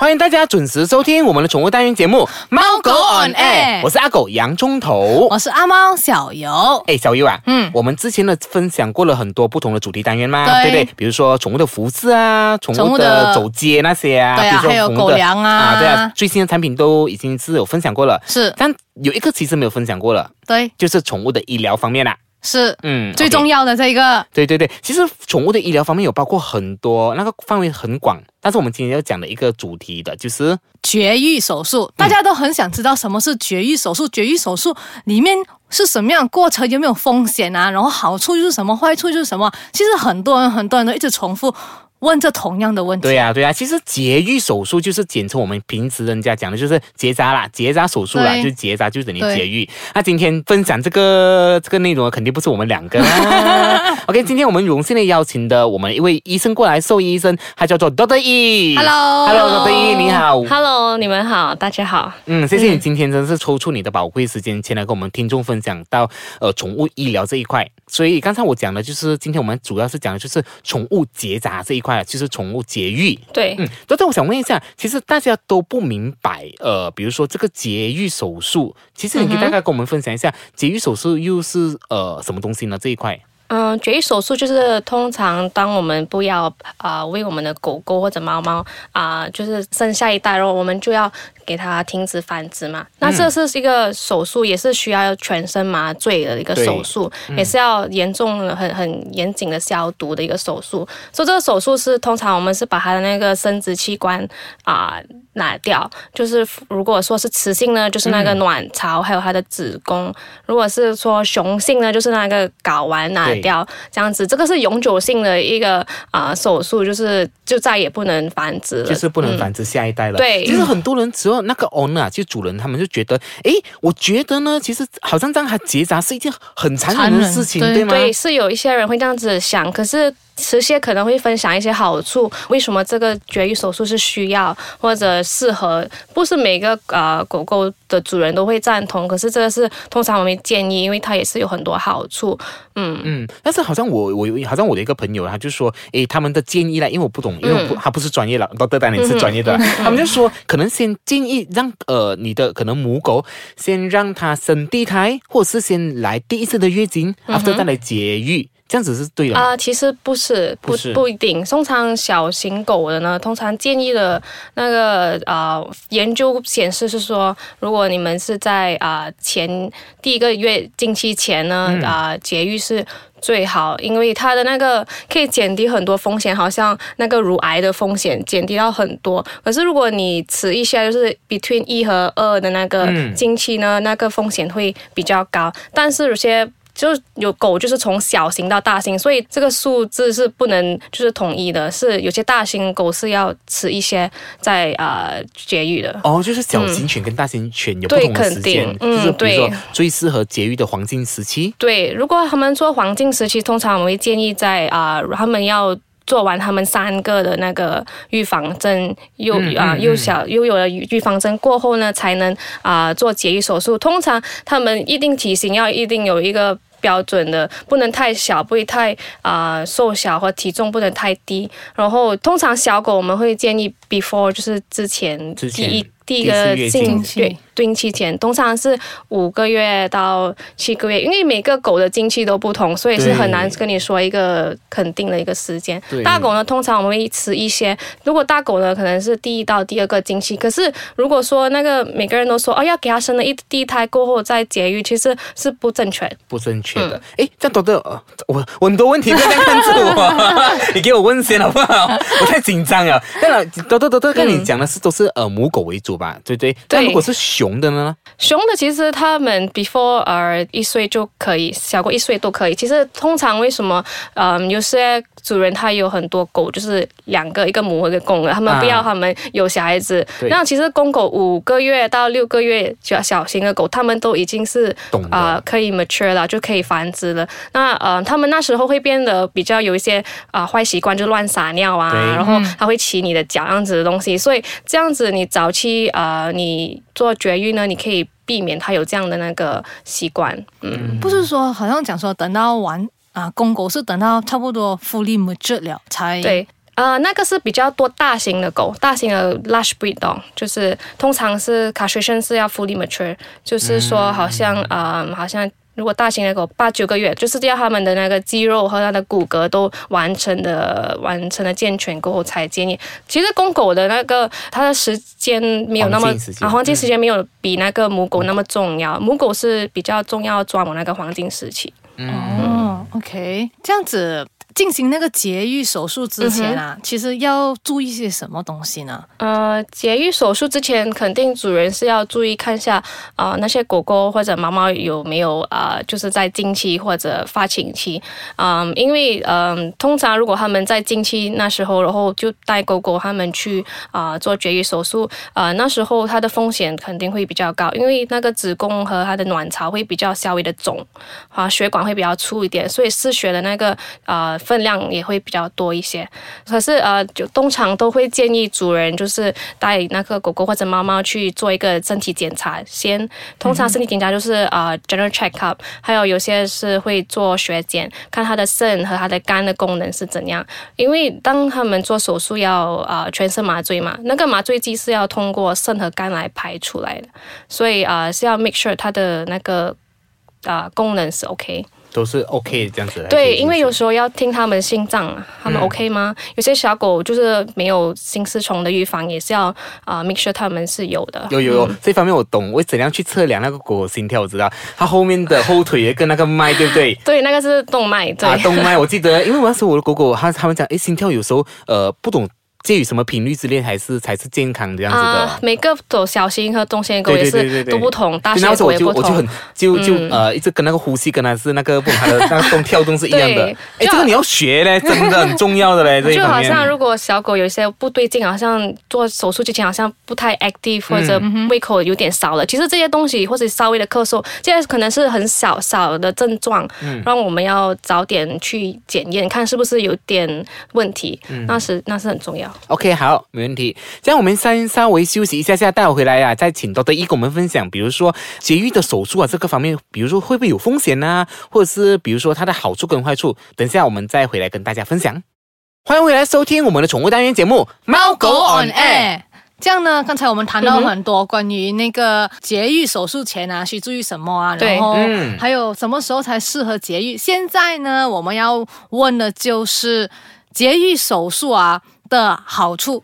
欢迎大家准时收听我们的宠物单元节目《猫狗 on air 我是阿狗洋葱头。我是阿猫小游。哎，小游啊，嗯嗯，我们之前呢分享过了很多不同的主题单元嘛，对对不对？比如说宠物的服饰啊，宠物的的走街那些啊，对啊还有狗粮啊对啊，最新的产品都已经是有分享过了，是但有一个其实没有分享过了，对，就是宠物的医疗方面啦。是嗯，最重要的这一个。对对对，其实宠物的医疗方面有包括很多，那个范围很广。但是我们今天要讲的一个主题的就是，绝育手术，大家都很想知道什么是绝育手术，绝育手术里面是什么样的过程，有没有风险啊？然后好处就是什么，坏处就是什么？其实很多人很多人都一直重复问这同样的问题。对呀、对呀、其实节育手术就是简称我们平时人家讲的就是结扎啦，结扎手术啦，就是结扎就等于对节育。那今天分享这个这个内容，肯定不是我们两个啦。OK，今天我们荣幸的邀请的我们一位医生过来，兽医医生，他叫做 Doctor E。Hello Hello，Doctor E，你好。Hello，你们好，大家好。嗯，谢谢你今天真是抽出你的宝贵时间前来跟我们听众分享到呃宠物医疗这一块。所以刚才我讲的就是今天我们主要是讲的就是宠物结扎这一块，就是宠物节育。对，嗯，多多，我想问一下，其实大家都不明白，呃，比如说这个节育手术，其实你可以大概跟我们分享一下，节育手术又是呃什么东西呢？这一块，嗯，绝育手术就是通常当我们不要啊、为我们的狗狗或者猫猫啊、就是生下一代，然后我们就要给它停止繁殖嘛。那这是一个手术，也是需要全身麻醉的一个手术，也是要严重的、很很严谨的消毒的一个手术。所以这个手术是通常我们是把它的那个生殖器官啊、拿掉，就是如果说是雌性呢，就是那个卵巢还有它的子宫；如果是说雄性呢，就是那个睾丸拿掉，这样子，这个是永久性的一个啊、手术，就是就再也不能繁殖了，就是不能嗯。繁殖下一代了。对。其实很多人只要那个 owner 啊，就主人，他们就觉得，诶，我觉得呢，其实好像让它结扎是一件很残忍残忍的事情，对对吗？对，是有一些人会这样子想，可是这些可能会分享一些好处，为什么这个绝育手术是需要或者适合？不是每个呃狗狗的主人都会赞同，可是这个是通常我们建议，因为它也是有很多好处。嗯，嗯，但是好像我我有好像我的一个朋友，他就说，诶，他们的建议呢，因为我不懂，因为我不、他不是专业了，都当然是专业的啦，他们就说，可能先建议让呃你的可能母狗先让它生第一胎，或者是先来第一次的月经、a f t e r 再来节育，这样子是对的吗。啊、其实不是，不不是不一定。通常小型狗的呢，通常建议的那个呃研究显示是说，如果你们是在啊、前第一个月经期前呢，啊、节育是。最好，因为它的那个可以减低很多风险，好像那个乳癌的风险减低到很多。可是如果你迟一些，就是 between 一和二的那个嗯经期呢，那个风险会比较高。但是有些就是有狗就是从小型到大型，所以这个数字是不能就是统一的，是有些大型狗是要吃一些在呃绝育的。哦，就是小型犬跟大型犬有不对同的时间，肯定嗯就是比如说对最适合绝育的黄金时期。对，如果他们说黄金时期，通常我们会建议在啊、他们要。做完他们三个的那个预防针，幼嗯啊、嗯幼小又有了预预防针过后呢，才能啊、做节育手术。通常他们一定体型要一定有一个标准的，不能太小，不会太啊、瘦小或体重不能太低。然后通常小狗我们会建议 before 就是之前之前第一第一个月经经对经期前，通常是五个月到七个月，因为每个狗的经期都不同，所以是很难跟你说一个肯定的一个时间。大狗呢，通常我们会吃一些。如果大狗呢，可能是第一到第二个经期，可是如果说那个每个人都说哦要给它生了一第一胎过后再节育，其实是不正确。不正确的。嗯诶，这样多的，呃我我很多问题不要这样看着我，你给我问先好不好？我太紧张了。对了，多多多多，跟你讲的是都是呃母狗为主吧，对不对？但如果是雄的呢？熊的其实他们 before 呃一岁就可以，小过一岁都可以。其实通常为什么嗯有些主人他有很多狗，就是两个一个母一个公的，他们不要啊他们有小孩子。对那其实公狗五个月到六个月小小型的狗，它们都已经是啊、可以 mature 了，就可以繁殖了。那呃他们那时候会变得比较有一些啊、坏习惯，就乱撒尿啊，然后它会骑你的脚这样子的东西。所以这样子你早期以呃，你做绝育呢，你可以避免它有这样的那个习惯。嗯，不是说好像讲说等到完啊，公狗是等到差不多 fully mature 了才对。呃，那个是比较多大型的狗，大型的 large breed dog，就是通常是 castration 是要 fully mature，就是说好像呃，好像如果大型的狗八九个月，就是要它们的那个肌肉和它的骨骼都完成的完成了健全过后才建议。其实公狗的那个它的时间没有那么黄金时间啊，黄金时间没有比那个母狗那么重要，母狗是比较重要抓我那个黄金时期。哦，OK，这样子进行那个节育手术之前啊，其实要注意些什么东西呢？呃，节育手术之前，肯定主人是要注意看一下，啊、那些狗狗或者猫猫有没有啊、呃就是在经期或者发情期，嗯，因为嗯、通常如果他们在经期那时候，然后就带狗狗他们去啊、做绝育手术，呃，那时候它的风险肯定会比较高，因为那个子宫和它的卵巢会比较稍微的肿，啊，血管会比较粗一点，所以失血的那个呃分量也会比较多一些。可是呃，就通常都会建议主人就是带那个狗狗或者猫猫去做一个身体检查，先通常身体检查就是呃 general check up，还有有些是会做血检，看它的肾和它的肝的功能是怎样。因为当他们做手术要呃全身麻醉嘛，那个麻醉剂是要通过肾和肝来排出来的，所以呃是要 make sure 它的那个。啊、功能是 OK，都是 OK 这样子来对，因为有时候要听他们心脏，他们嗯 OK 吗？有些小狗就是没有心丝虫的预防，也是要啊、make sure 他们是有的。有有有，这方面我懂，我怎样去测量那个狗狗心跳，我知道，它后面的后腿有一个那个脉，对不对？对，那个是动脉，对，啊，动脉，我记得，因为我那时候我的狗狗，它他们讲，诶，心跳有时候呃不懂介于什么频率之恋，还是才是健康这样子的。啊，每个走小型和中型的狗也是都不同，大型的所以那时候我狗也不同就我就很。就就、嗯呃一直跟那个呼吸跟它是那个不同它的 那个动跳动是一样的对。哎，这个你要学嘞，真的很重要的嘞，这就。好像如果小狗有一些不对劲，好像做手术之前好像不太 active 或者嗯胃口有点少了，其实这些东西或者稍微的咳嗽，这些可能是很小小的症状，嗯让我们要早点去检验，看是不是有点问题，嗯那是那是很重要。OK，好，没问题。这样我们先稍微休息一下下，待会回来啊，再请多多一跟我们分享，比如说节育的手术啊这个方面，比如说会不会有风险呢、或者是比如说它的好处跟坏处，等一下我们再回来跟大家分享。欢迎回来收听我们的宠物单元节目《猫狗 on air》。这样呢，刚才我们谈到很多关于那个节育手术前啊，需注意什么啊，然后嗯还有什么时候才适合节育。现在呢，我们要问的就是节育手术啊的好处。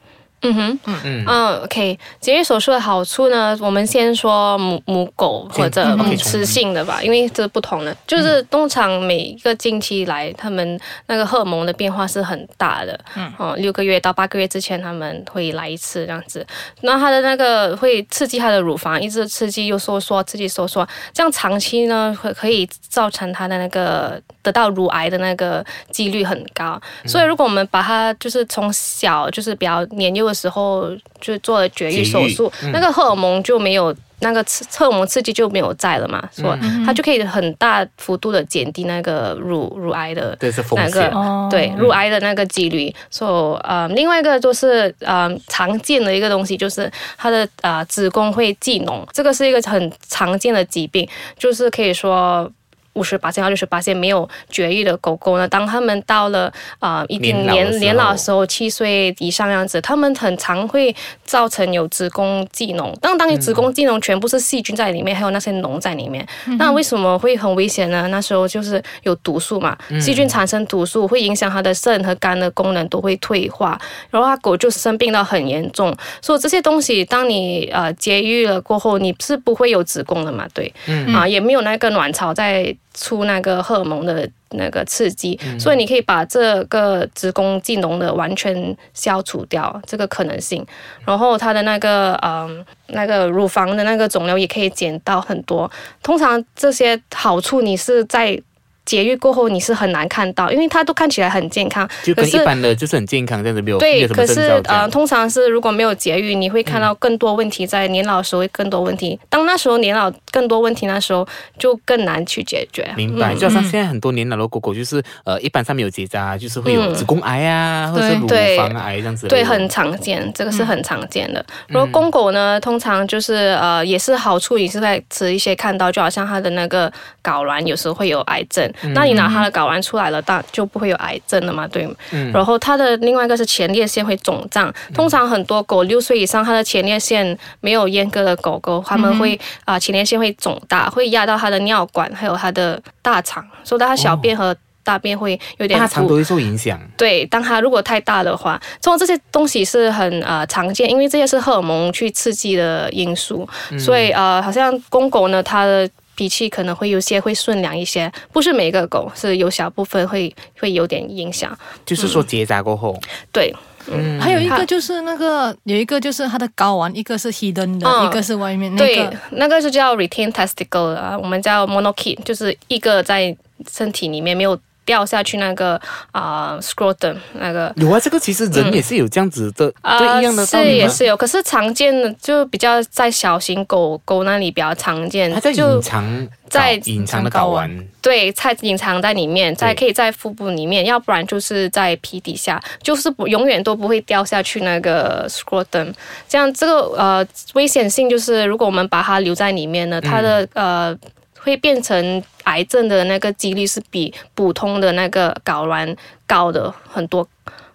嗯哼，嗯。嗯，OK，节育手术的好处呢，我们先说母母狗或者嗯嗯雌性的吧，因为这是不同的。就是通常每一个经期来，他们那个荷尔蒙的变化是很大的，嗯，哦，六个月到八个月之前他们会来一次这样子。那它的那个会刺激它的乳房，一直刺激又收缩，刺激收缩，这样长期呢会可以造成它的那个得到乳癌的那个几率很高。所以如果我们把它就是从小就是比较年幼的时候就做了绝育手术，那个荷尔蒙就没有。那个刺荷尔蒙刺激就没有在了嘛，所以它就可以很大幅度的减低那个乳乳癌的这是风那险个。哦对乳癌的那个几率。所以呃，另外一个就是呃常见的一个东西就是它的呃子宫会积脓，这个是一个很常见的疾病，就是可以说。五十八线到六十八线没有绝育的狗狗呢，当他们到了呃一定年年年老的时候，七岁以上样子，他们很常会造成有子宫肌脓。但当你子宫肌脓全部是细菌在里面，还有那些脓在里面，那为什么会很危险呢？那时候就是有毒素嘛，细菌产生毒素会影响它的肾和肝的功能都会退化，然后它狗就生病到很严重。所以这些东西，当你呃节育了过后，你是不会有子宫的嘛？对，啊，也没有那个卵巢在出那个荷尔蒙的那个刺激，所以你可以把这个子宫肌脓的完全消除掉这个可能性，然后它的那个嗯那个乳房的那个肿瘤也可以减到很多。通常这些好处你是在节育过后你是很难看到，因为它都看起来很健康，就跟一般的就是很健康这样子，没有没对，有可是呃，通常是如果没有节育，你会看到更多问题，在年老的时候会更多问题。当那时候年老更多问题，那时候就更难去解决。明白，嗯就好像现在很多年老的狗狗，就是呃，一般上面有结扎，就是会有嗯子宫癌啊，或者是乳房癌这样子。对，很常见，这个是很常见的。嗯然后公狗呢，通常就是呃，也是好处，也是在吃一些看到，就好像它的那个睾丸有时候会有癌症，嗯那你拿它的睾丸出来了，当就不会有癌症了嘛，对吗？嗯然后它的另外一个是前列腺会肿胀，通常很多狗六岁以上，它的前列腺没有阉割的狗狗，它们会啊、前列腺会肿大，会压到它的尿管，还有它的大肠，所以它小便和大便会有点大肠都会受影响。对，当它如果太大的话，这种这些东西是很呃常见，因为这些是荷尔蒙去刺激的因素，所以呃，好像公狗呢，它的脾气可能会有些会顺良一些，不是每个狗，是有小部分会会有点影响。就是说结扎过后，对，嗯，还有一个就是那个有一个就是它的睾丸，一个是 hidden 的，嗯一个是外面那对个。，那个是叫 retain testicle 啊，我们叫 monokid，就是一个在身体里面没有掉下去那个啊、scrotum 那个。有啊，这个其实人也是有这样子的，对一样的道是？也是有，可是常见的就比较在小型狗狗那里比较常见它，在就隐藏在睾隐藏的睾丸，对，在隐藏在里面，在可以在腹部里面，要不然就是在皮底下，就是不永远都不会掉下去那个 scrotum。这样这个呃危险性就是，如果我们把它留在里面呢，它的、呃会变成癌症的那个几率是比普通的那个睾丸高的很多。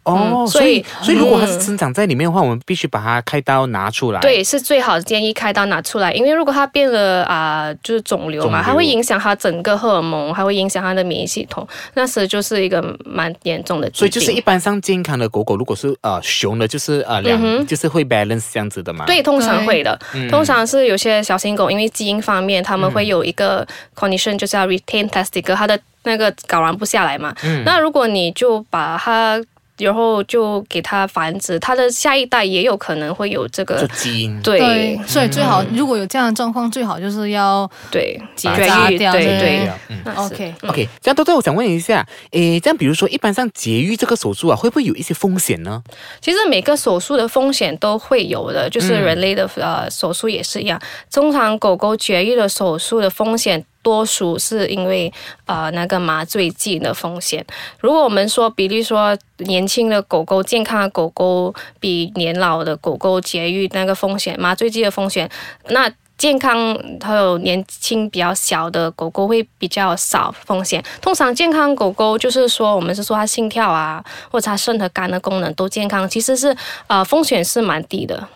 哦，嗯所以所以如果它是嗯生长在里面的话，我们必须把它开刀拿出来。，对，是最好建议开刀拿出来，因为如果它变了啊、就是肿瘤嘛，瘤它会影响它整个荷尔蒙，还会影响它的免疫系统，那时就是一个蛮严重的疾病。所以就是一般上健康的狗狗，如果是呃熊的，就是呃两、嗯就是会 balance 这样子的嘛。对，通常会的。嗯通常是有些小型狗，因为基因方面，他们会有一个 condition，就是要 retain testicle，它的那个睾丸不下来嘛。嗯那如果你就把它，然后就给它繁殖，它的下一代也有可能会有这这个。基因。对对，所以最好、如果有这样的状况，最好就是要对，结绝育，掉对对 OK。OK，这样豆豆，我想问一下，诶，这样比如说，一般上节育这个手术啊，会不会有一些风险呢？其实每个手术的风险都会有的，就是人类的、呃手术也是一样。通常狗狗绝育的手术的风险。多数是因为呃那个麻醉剂的风险。如果我们说，比例说年轻的狗狗、健康的狗狗比年老的狗狗节育那个风险，麻醉剂的风险，那健康还有年轻比较小的狗狗会比较少风险。通常健康狗狗就是说，我们是说它心跳啊，或者它肾和肝的功能都健康，其实是呃风险是蛮低的。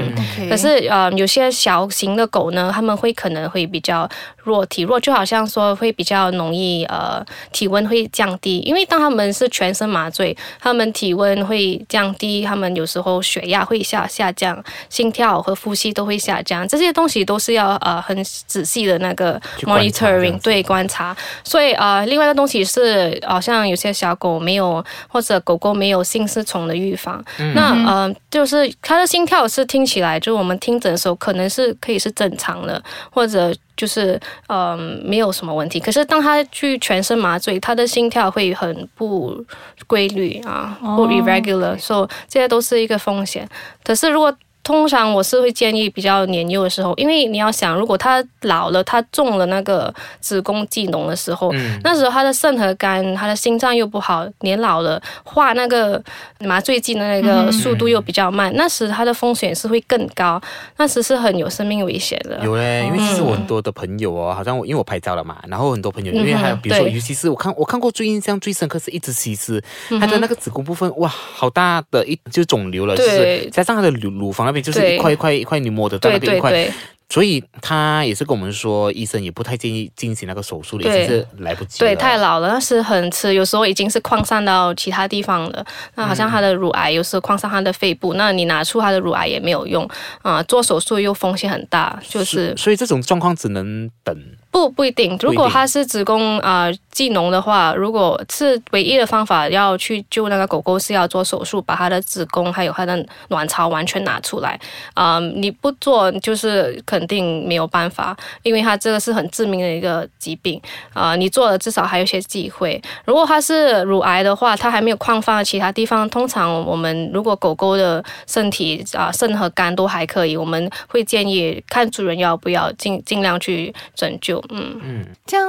嗯。可是呃，有些小型的狗呢，它们会可能会比较弱，体弱，就好像说会比较容易呃体温会降低，因为当它们是全身麻醉，它们体温会降低，它们有时候血压会下下降，心跳和呼吸都会下降，这些东西都是要呃很仔细的那个 monitoring 子对观察。所以呃，另外一个东西是，好像有些小狗没有或者狗狗没有心丝虫的预防，那呃就是它的心跳是听起来，就是我们听诊的时候可能是可以是正常的，或者就是呃没有什么问题。可是当他去全身麻醉，他的心跳会很不规律啊，不哦 irregular，所以这些都是一个风险。可是如果通常我是会建议比较年幼的时候，因为你要想，如果他老了，他中了那个子宫肌脓的时候，嗯。那时候他的肾和肝，他的心脏又不好，年老了，画那个麻醉剂的那个速度又比较慢，那时他的风险是会更高，那时是很有生命危险的。有嘞，因为其实我很多的朋友哦，好像我因为我拍照了嘛，然后很多朋友，因为还有比如说，对。尤其是我看我看过最印象最深刻是一只西施，它的那个子宫部分哇，好大的一就是肿瘤了，就是对。加上它的乳乳房那边就是一块一块一块，你摸得到对那边一块，对。对，所以他也是跟我们说，医生也不太建议进行那个手术的，已经是来不及对，太老了，那是很迟，有时候已经是扩散到其他地方了。那好像他的乳癌，有时候扩散他的肺部，那你拿出他的乳癌也没有用。啊、做手术又风险很大，就是所以这种状况只能等不不一定，如果它是子宫啊积脓的话，如果是唯一的方法要去救那个狗狗是要做手术，把它的子宫还有它的卵巢完全拿出来啊、你不做就是肯定没有办法，因为它这个是很致命的一个疾病啊、你做了至少还有一些机会。如果它是乳癌的话，它还没有扩放在其他地方，通常我们如果狗狗的身体啊、肾和肝都还可以，我们会建议看主人要不要尽尽量去拯救。嗯嗯，这样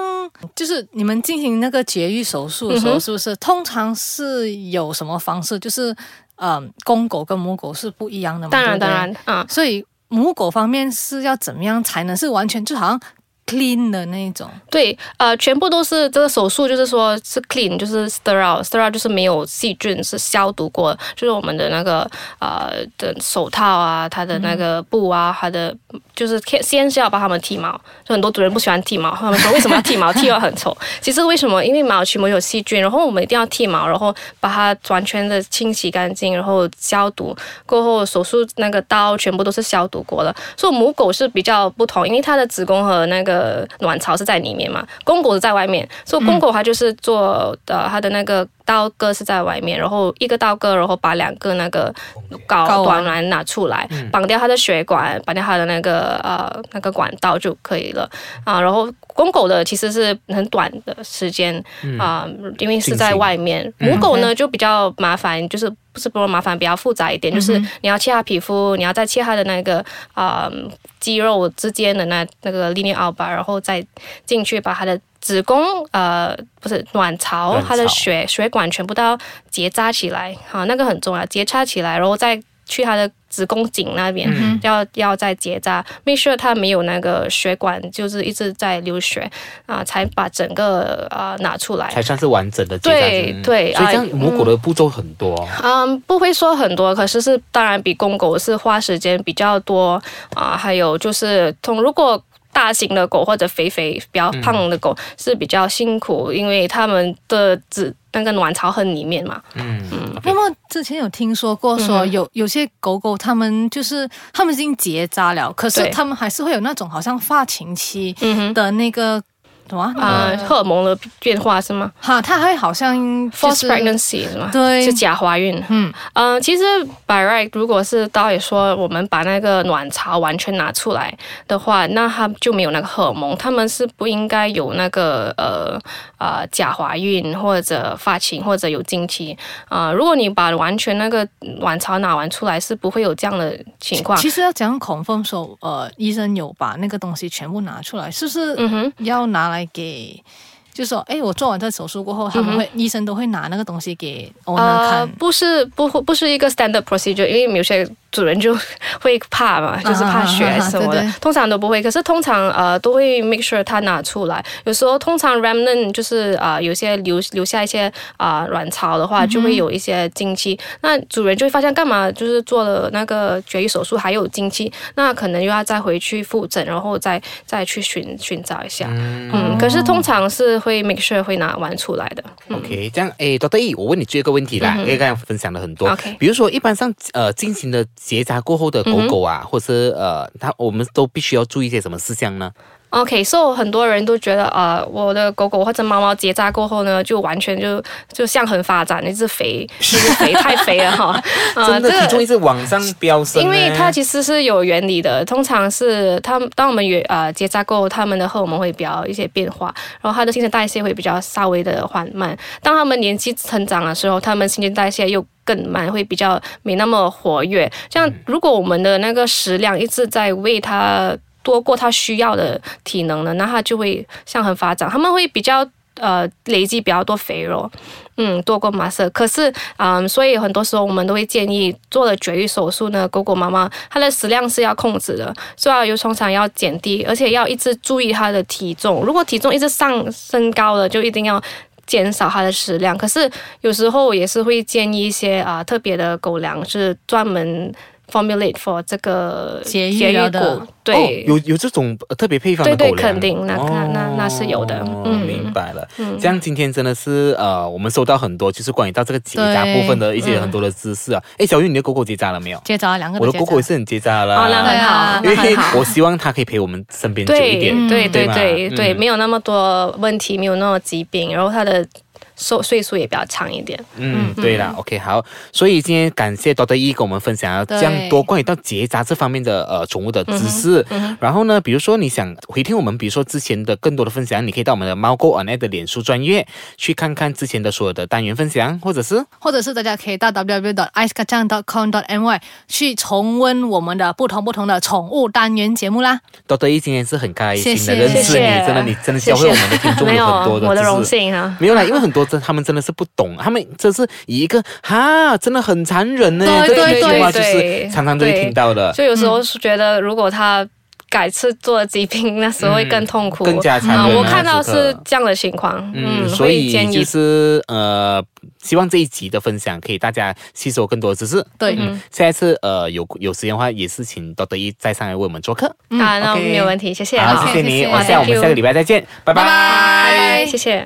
就是你们进行那个绝育手术的时候，嗯是不是通常是有什么方式？就是嗯，公狗跟母狗是不一样的嘛？当然当然，啊、所以母狗方面是要怎么样才能是完全就好像 clean 的那一种？对，呃，全部都是这个手术，就是说是 clean，就是 sterile，sterile 就是没有细菌，是消毒过，就是我们的那个呃的手套啊，它的那个布啊，它的就是先是要帮它们剃毛，就很多主人不喜欢剃毛，他们说为什么要剃毛？剃毛很丑。其实为什么？因为毛全部有细菌，然后我们一定要剃毛，然后把它完全的清洗干净，然后消毒过后，手术那个刀全部都是消毒过的。所以母狗是比较不同，因为它的子宫和那个卵巢是在里面嘛，公狗是在外面。所以公狗它就是做的它的那个刀割是在外面，然后一个刀割，然后把两个那个睾睾丸短卵拿出来，绑掉它的血管，绑掉它的那个呃那个管道就可以了啊。然后公狗的其实是很短的时间啊、因为是在外面。母狗呢就比较麻烦，就是不是不麻烦，比较复杂一点，就是你要切它皮肤，你要再切它的那个啊、肌肉之间的那那个 l i n e a l b a，然后再进去把它的子宫呃不是卵巢，卵巢。它的血血管全部都要结扎起来，好、那个很重要，结扎起来，然后再去它的子宫颈那边，要要再结扎，make sure 它没有那个血管就是一直在流血啊、才把整个啊、拿出来。才算是完整的结扎嗯对对所以这样啊母狗的步骤很多。嗯，不会说很多，可是是当然比公狗是花时间比较多啊、还有就是从如果。大型的狗或者肥肥比较胖的狗是比较辛苦，因为它们的子那个卵巢很里面嘛。嗯，之前有听说过说嗯有有些狗狗它们就是它们已经结扎了，可是对。它们还是会有那种好像发情期的那个什么啊、啊？荷尔蒙的变化是吗哈，它还好像就？False 是 pregnancy 是吗？对是假怀孕。嗯嗯，其实 by right，如果是导演说我们把那个卵巢完全拿出来的话，那它就没有那个荷尔蒙，他们是不应该有那个呃呃假怀孕或者发情或者有经期啊、如果你把完全那个卵巢拿完出来，是不会有这样的情况。其实要讲 confirm 说，呃，医生有把那个东西全部拿出来，是不是嗯哼。要拿来给？就是说，哎，我做完这手术过后，他们会、医生都会拿那个东西给 owner 呃看，，不是不不是一个 standard procedure，因为有些主人就 会怕嘛，就是怕血什么的，啊啊啊啊对对通常都不会。可是通常呃都会 make sure 他拿出来。有时候通常 remnant 就是啊、呃、有些留留下一些啊、呃卵巢的话，就会有一些经期。那主人就会发现干嘛就是做了那个绝育手术还有经期，那可能又要再回去复诊，然后再再去寻寻找一下。嗯，可是通常是会 make sure 会拿完出来的。OK，这样诶 d r 易，我问你最后一个问题啦，因为刚才分享了很多。OK 比如说，一般上呃进行的结扎过后的狗狗啊，或是呃，它我们都必须要注意一些什么事项呢？OK，所、以很多人都觉得，呃，我的狗狗或者猫猫结扎过后呢，就完全就就向很发展，一只肥，一只肥，太肥了哈。呃真的这个体重一直往上飙升呢，因为它其实是有原理的，通常是它们当我们原呃结扎过后，它们的荷尔蒙会比较一些变化，然后它的新陈代谢会比较稍微的缓慢。当它们年纪成长的时候，它们新陈代谢又更慢，会比较没那么活跃。这样，如果我们的那个食量一直在喂它多过它需要的体能呢，那它就会向横发展，它们会比较呃累积比较多肥肉。嗯，多过马色。可是，嗯，所以很多时候我们都会建议做了绝育手术呢，狗狗妈妈它的食量是要控制的，所以要有通常要减低，而且要一直注意它的体重。如果体重一直上升高了，就一定要。减少它的食量，可是有时候也是会建议一些啊、特别的狗粮，是专门 formulate for 这个节育了的，对，哦、有有这种呃特别配方的对肯定，那那那那是有的，哦嗯，明白了。这样今天真的是呃，我们收到很多就是关于到这个结扎部分的一些很多的知识啊。哎，小玉，你的狗狗结扎了没有？结扎了两个我的狗狗也是很结扎了，哦，那很好，因为那很好。我希望它可以陪我们身边久一对点。对对吗对对，嗯没有那么多问题，没有那么疾病，然后它的寿岁数也比较长一点。嗯，对了，OK，好，所以今天感谢多德一跟我们分享了这样多关于到结扎这方面的呃宠物的知识。然后呢，比如说你想回听我们，比如说之前的更多的分享，你可以到我们的猫狗 online 的脸书专业去看看之前的所有的单元分享，或者是或者是大家可以到 www.icekacang.com.my 去重温我们的不同不同的宠物单元节目啦。多德一今天是很开心谢谢的认识你，真的你真的教会我们的听众有有很多的我的荣。幸啊。没有啦，因为很多真他们真的是不懂，他们这是以一个哈，真的很残忍呢，对这一句对话就是对。常常都会听到的。就有时候是觉得，如果他改次做疾病，那时候会更痛苦，嗯更加残忍我看到是这样的情况，嗯，嗯，所以就是呃，希望这一集的分享可以大家吸收更多的知识。对，嗯，下一次呃有有时间的话，也是请多德一再上来为我们做客。啊，那 OK 没有问题，谢谢，好，好谢谢你，谢谢。我下我们下个礼拜再见，拜。拜拜谢谢。